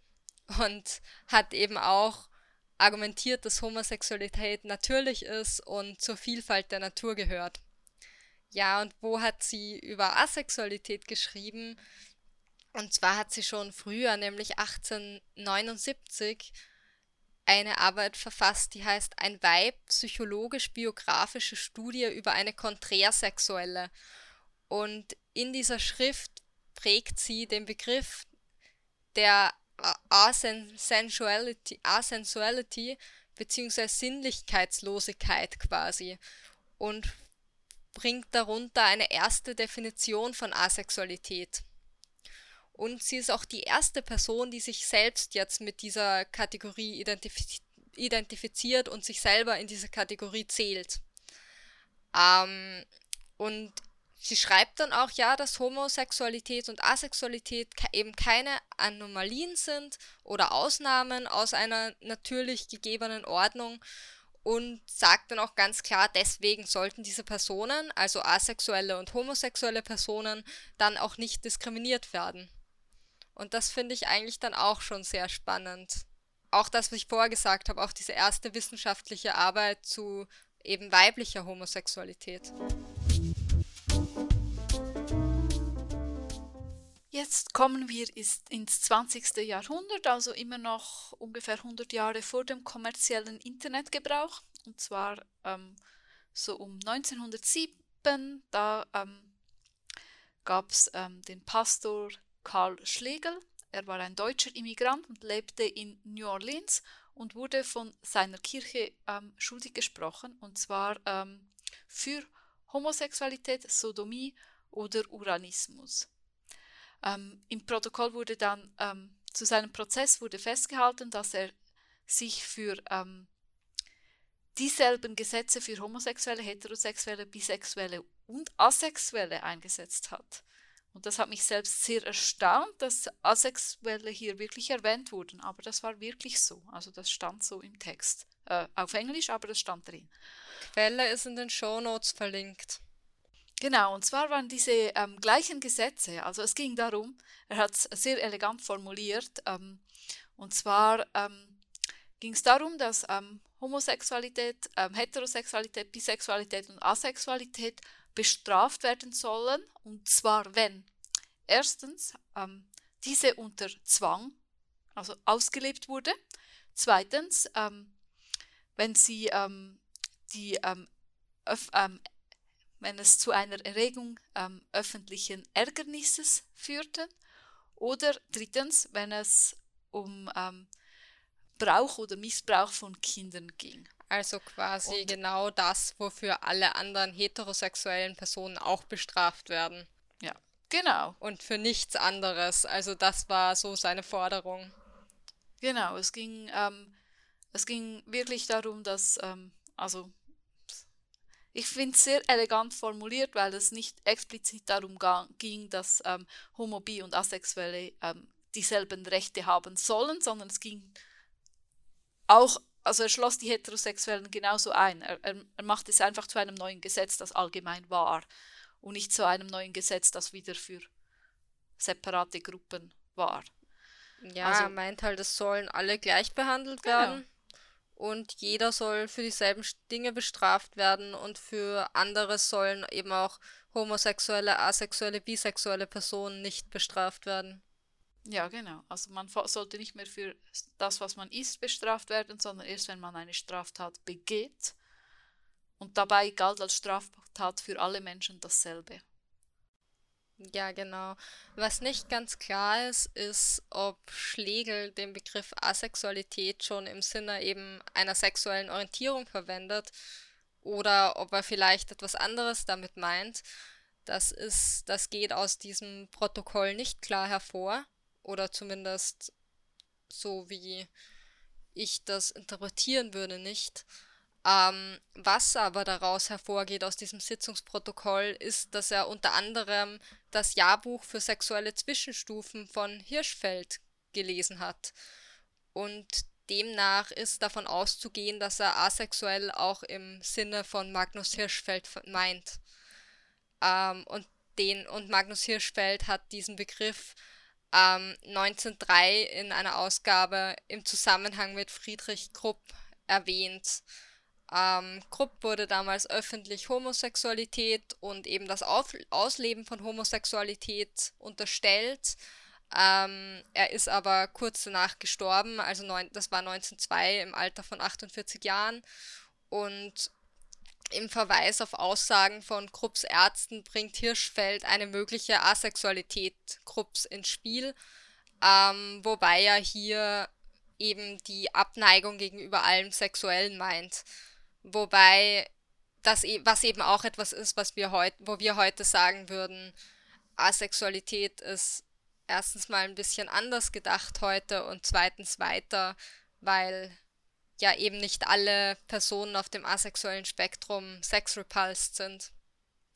und hat eben auch argumentiert, dass Homosexualität natürlich ist und zur Vielfalt der Natur gehört. Ja, und wo hat sie über Asexualität geschrieben? Und zwar hat sie schon früher, nämlich 1879, eine Arbeit verfasst, die heißt Ein Weib, psychologisch-biografische Studie über eine Konträrsexuelle. Und in dieser Schrift prägt sie den Begriff der Asensuality, Asensuality bzw. Sinnlichkeitslosigkeit quasi und bringt darunter eine erste Definition von Asexualität. Und sie ist auch die erste Person, die sich selbst jetzt mit dieser Kategorie identif identifiziert und sich selber in diese Kategorie zählt. Ähm, und sie schreibt dann auch, ja, dass Homosexualität und Asexualität eben keine Anomalien sind oder Ausnahmen aus einer natürlich gegebenen Ordnung und sagt dann auch ganz klar, deswegen sollten diese Personen, also asexuelle und homosexuelle Personen, dann auch nicht diskriminiert werden. Und das finde ich eigentlich dann auch schon sehr spannend. Auch das, was ich vorher gesagt habe, auch diese erste wissenschaftliche Arbeit zu eben weiblicher Homosexualität. Jetzt kommen wir ins 20. Jahrhundert, also immer noch ungefähr 100 Jahre vor dem kommerziellen Internetgebrauch. Und zwar ähm, so um 1907, da ähm, gab es ähm, den Pastor Karl Schlegel. Er war ein deutscher Immigrant und lebte in New Orleans und wurde von seiner Kirche ähm, schuldig gesprochen, und zwar ähm, für Homosexualität, Sodomie oder Uranismus. Ähm, Im Protokoll wurde dann ähm, zu seinem Prozess wurde festgehalten, dass er sich für ähm, dieselben Gesetze für Homosexuelle, Heterosexuelle, Bisexuelle und Asexuelle eingesetzt hat. Und das hat mich selbst sehr erstaunt, dass Asexuelle hier wirklich erwähnt wurden. Aber das war wirklich so. Also das stand so im Text. Äh, auf Englisch, aber das stand drin. Quelle ist in den Show Notes verlinkt. Genau, und zwar waren diese ähm, gleichen Gesetze, also es ging darum, er hat es sehr elegant formuliert, ähm, und zwar ähm, ging es darum, dass ähm, Homosexualität, ähm, Heterosexualität, Bisexualität und Asexualität bestraft werden sollen, und zwar wenn erstens ähm, diese unter Zwang, also ausgelebt wurde, zweitens, wenn sie die öf, wenn es zu einer Erregung ähm, öffentlichen Ärgernisses führte. Oder drittens, wenn es um ähm, Brauch oder Missbrauch von Kindern ging. Also quasi Und, genau das, wofür alle anderen heterosexuellen Personen auch bestraft werden. Ja, genau. Und für nichts anderes. Also das war so seine Forderung. Genau, es ging, ähm, es ging wirklich darum, dass, ähm, also ich finde es sehr elegant formuliert, weil es nicht explizit darum ging, dass ähm, Homo, Bi und Asexuelle ähm, dieselben Rechte haben sollen, sondern es ging auch, also er schloss die Heterosexuellen genauso ein. Er, er, macht es einfach zu einem neuen Gesetz, das allgemein war und nicht zu einem neuen Gesetz, das wieder für separate Gruppen war. Ja, also, er meint halt, es sollen alle gleich behandelt genau. Und jeder soll für dieselben Dinge bestraft werden und für andere sollen eben auch homosexuelle, asexuelle, bisexuelle Personen nicht bestraft werden. Ja, genau. Also man sollte nicht mehr für das, was man ist, bestraft werden, sondern erst, wenn man eine Straftat begeht. Und dabei galt als Straftat für alle Menschen dasselbe. Ja, genau. Was nicht ganz klar ist, ist, ob Schlegel den Begriff Asexualität schon im Sinne eben einer sexuellen Orientierung verwendet oder ob er vielleicht etwas anderes damit meint. Das ist, das geht aus diesem Protokoll nicht klar hervor oder zumindest so wie ich das interpretieren würde nicht. Ähm, was aber daraus hervorgeht aus diesem Sitzungsprotokoll, ist, dass er unter anderem das Jahrbuch für sexuelle Zwischenstufen von Hirschfeld gelesen hat. Und demnach ist davon auszugehen, dass er asexuell auch im Sinne von Magnus Hirschfeld meint. Ähm, und, den, und Magnus Hirschfeld hat diesen Begriff ähm, 1903 in einer Ausgabe im Zusammenhang mit Friedrich Krupp erwähnt. Ähm, Krupp wurde damals öffentlich Homosexualität und eben das Auf Ausleben von Homosexualität unterstellt. Ähm, er ist aber kurz danach gestorben, also neun, das war 1902 im Alter von 48 Jahren. Und im Verweis auf Aussagen von Krupps Ärzten bringt Hirschfeld eine mögliche Asexualität Krupps ins Spiel, ähm, wobei er hier eben die Abneigung gegenüber allem Sexuellen meint. Wobei das, e was eben auch etwas ist, was wir heute, wo wir heute sagen würden, Asexualität ist erstens mal ein bisschen anders gedacht heute und zweitens weiter, weil ja eben nicht alle Personen auf dem asexuellen Spektrum sex repulsed sind.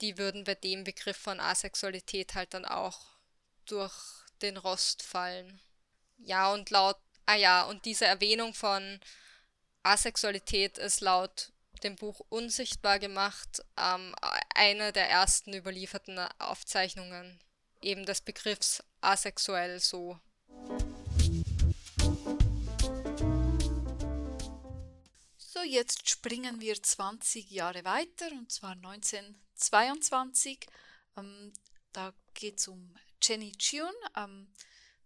die würden bei dem Begriff von Asexualität halt dann auch durch den Rost fallen. Ja, und laut, ah ja, und diese Erwähnung von Asexualität ist laut dem Buch Unsichtbar gemacht ähm, eine der ersten überlieferten Aufzeichnungen eben des Begriffs asexuell so. So, jetzt springen wir 20 Jahre weiter und zwar 1922. Ähm, da geht es um Jenny Chun. Ähm,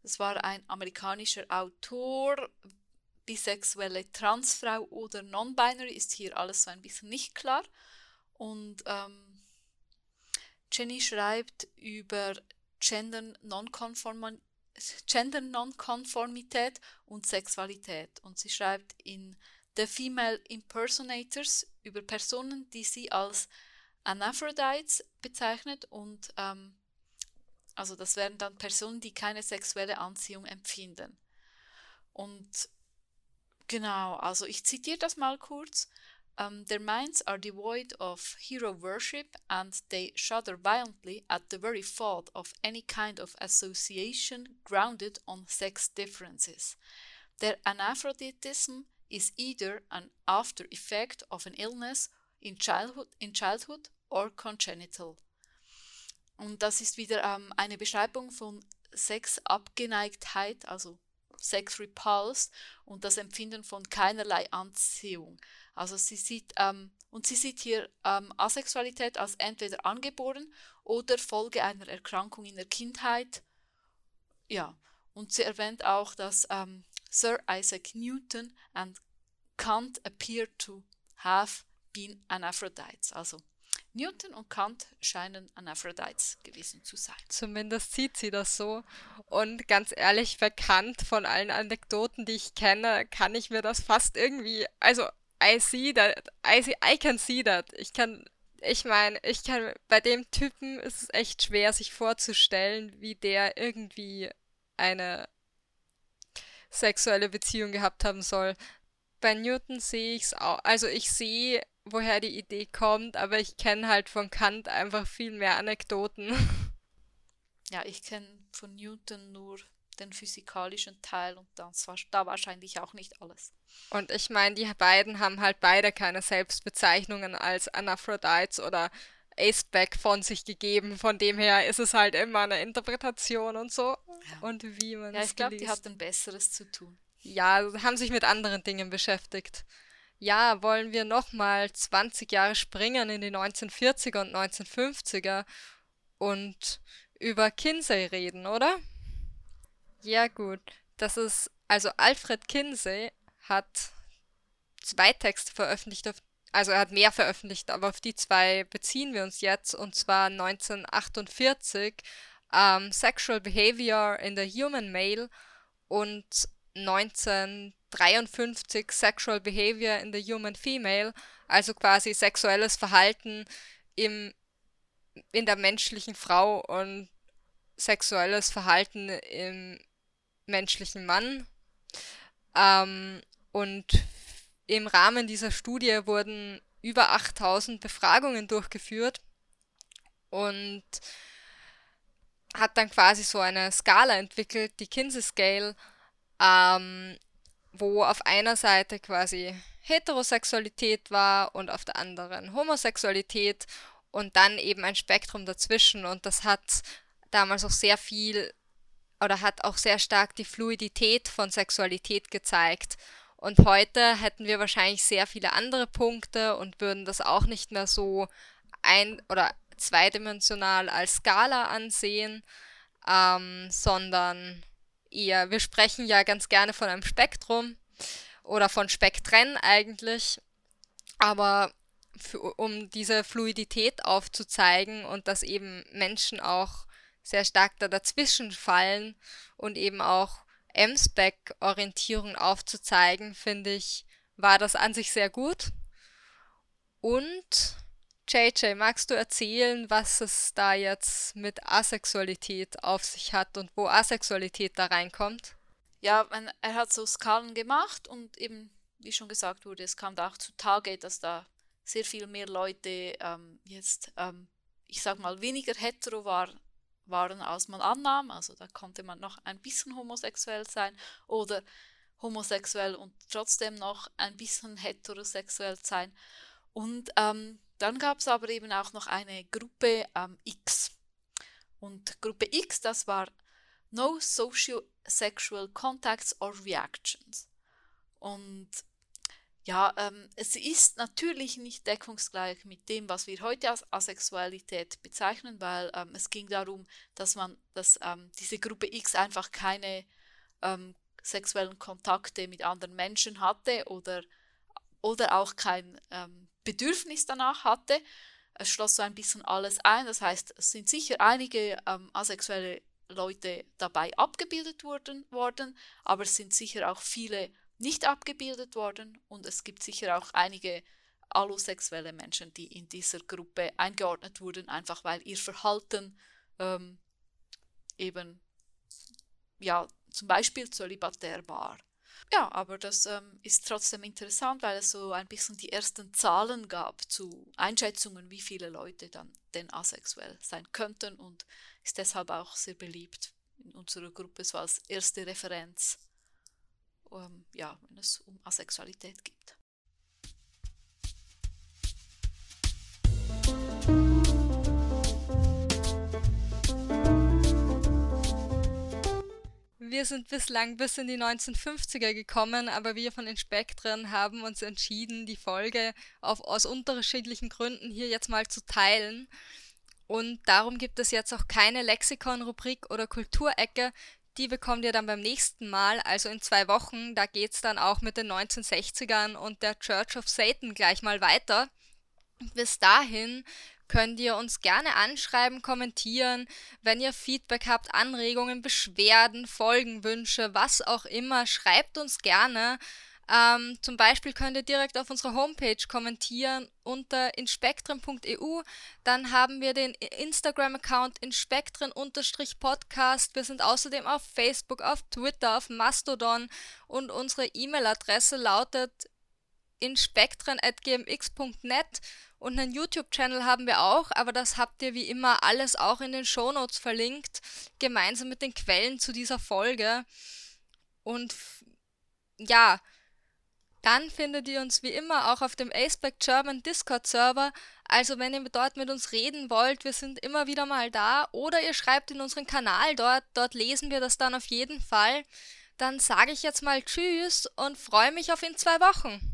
das war ein amerikanischer Autor, bisexuelle Transfrau oder non-binary ist hier alles so ein bisschen nicht klar. Und ähm, Jenny schreibt über Gender Nonkonformität Gender Nonkonformität und Sexualität. Und sie schreibt in The Female Impersonators über Personen, die sie als Anaphrodites bezeichnet und ähm, also das wären dann Personen, die keine sexuelle Anziehung empfinden. Und genau, also ich zitiere das mal kurz. Um, their minds are devoid of hero worship and they shudder violently at the very thought of any kind of association grounded on sex differences. Their anaphroditism is either an after effect of an illness in childhood, in childhood or congenital. Und das ist wieder ähm, eine Beschreibung von Sexabgeneigtheit, also Sex repulsed und das Empfinden von keinerlei Anziehung. Also sie sieht, ähm, und sie sieht hier ähm, Asexualität als entweder angeboren oder Folge einer Erkrankung in der Kindheit. Ja, und sie erwähnt auch, dass ähm, Sir Isaac Newton and Kant appear to have been Anaphrodites. Also Newton und Kant scheinen Anaphrodites gewesen zu sein. Zumindest sieht sie das so. Und ganz ehrlich, bekannt von allen Anekdoten, die ich kenne, kann ich mir das fast irgendwie, also I see that, I, see, I can see that. Ich kann, ich meine, ich kann, bei dem Typen ist es echt schwer, sich vorzustellen, wie der irgendwie eine sexuelle Beziehung gehabt haben soll. Bei Newton sehe ich es auch, also ich sehe, woher die Idee kommt, aber ich kenne halt von Kant einfach viel mehr Anekdoten. <laughs> Ja, ich kenne von Newton nur den physikalischen Teil und das war da wahrscheinlich auch nicht alles. Und ich meine, die beiden haben halt beide keine Selbstbezeichnungen als Anaphrodites oder Aceback von sich gegeben. Von dem her ist es halt immer eine Interpretation und so. Ja. Und wie man Ja, ich glaube, die hatten Besseres zu tun. Ja, haben sich mit anderen Dingen beschäftigt. Ja, wollen wir nochmal 20 Jahre springen in die 1940er und 1950er und über Kinsey reden, oder? Ja, gut. Das ist, also Alfred Kinsey hat zwei Texte veröffentlicht, auf, also er hat mehr veröffentlicht, aber auf die zwei beziehen wir uns jetzt, und zwar 1948 ähm, Sexual Behavior in the Human Male und 1953 Sexual Behavior in the Human Female, also quasi sexuelles Verhalten im, in der menschlichen Frau und sexuelles Verhalten im menschlichen Mann. Ähm, und im Rahmen dieser Studie wurden über 8000 Befragungen durchgeführt und hat dann quasi so eine Skala entwickelt, die Kinsey Scale, ähm, wo auf einer Seite quasi Heterosexualität war und auf der anderen Homosexualität und dann eben ein Spektrum dazwischen und das hat damals auch sehr viel oder hat auch sehr stark die Fluidität von Sexualität gezeigt. Und heute hätten wir wahrscheinlich sehr viele andere Punkte und würden das auch nicht mehr so ein- oder zweidimensional als Skala ansehen, ähm, sondern eher, wir sprechen ja ganz gerne von einem Spektrum oder von Spektren eigentlich, aber für, um diese Fluidität aufzuzeigen und dass eben Menschen auch sehr stark da dazwischen fallen und eben auch M-Spec-Orientierung aufzuzeigen, finde ich, war das an sich sehr gut. Und JJ, magst du erzählen, was es da jetzt mit Asexualität auf sich hat und wo Asexualität da reinkommt? Ja, er hat so Skalen gemacht und eben, wie schon gesagt wurde, es kam da auch zutage, dass da sehr viel mehr Leute ähm, jetzt ähm, ich sag mal, weniger hetero war, waren, als man annahm. Also da konnte man noch ein bisschen homosexuell sein oder homosexuell und trotzdem noch ein bisschen heterosexuell sein. Und ähm, dann gab es aber eben auch noch eine Gruppe ähm, X. Und Gruppe X, das war No Social Sexual Contacts or Reactions. Und ja, ähm, es ist natürlich nicht deckungsgleich mit dem, was wir heute als Asexualität bezeichnen, weil ähm, es ging darum, dass man, dass ähm, diese Gruppe X einfach keine ähm, sexuellen Kontakte mit anderen Menschen hatte oder, oder auch kein ähm, Bedürfnis danach hatte. Es schloss so ein bisschen alles ein. Das heißt, es sind sicher einige ähm, asexuelle Leute dabei abgebildet worden, worden, aber es sind sicher auch viele nicht abgebildet worden und es gibt sicher auch einige allosexuelle Menschen, die in dieser Gruppe eingeordnet wurden, einfach weil ihr Verhalten ähm, eben ja zum Beispiel zölibatär war. Ja, aber das ähm, ist trotzdem interessant, weil es so ein bisschen die ersten Zahlen gab zu Einschätzungen, wie viele Leute dann denn asexuell sein könnten und ist deshalb auch sehr beliebt in unserer Gruppe so als erste Referenz ähm, ja, wenn es um Asexualität geht. Wir sind bislang bis in die 1950er gekommen, aber wir von den Spektren haben uns entschieden, die Folge auf, aus unterschiedlichen Gründen hier jetzt mal zu teilen. Und darum gibt es jetzt auch keine Lexikon-Rubrik oder Kulturecke, die bekommt ihr dann beim nächsten Mal, also in zwei Wochen. Da geht es dann auch mit den 1960ern und der Church of Satan gleich mal weiter. Bis dahin könnt ihr uns gerne anschreiben, kommentieren, wenn ihr Feedback habt, Anregungen, Beschwerden, Folgenwünsche, was auch immer, schreibt uns gerne. Ähm, zum Beispiel könnt ihr direkt auf unserer Homepage kommentieren unter inspektren.eu. Dann haben wir den Instagram-Account inspektren-podcast. Wir sind außerdem auf Facebook, auf Twitter, auf Mastodon und unsere E-Mail-Adresse lautet inspektren.gmx.net und einen YouTube-Channel haben wir auch, aber das habt ihr wie immer alles auch in den Shownotes verlinkt, gemeinsam mit den Quellen zu dieser Folge. Und ja, dann findet ihr uns wie immer auch auf dem Aceback German Discord Server. Also wenn ihr dort mit uns reden wollt, wir sind immer wieder mal da. Oder ihr schreibt in unseren Kanal dort, dort lesen wir das dann auf jeden Fall. Dann sage ich jetzt mal Tschüss und freue mich auf in zwei Wochen.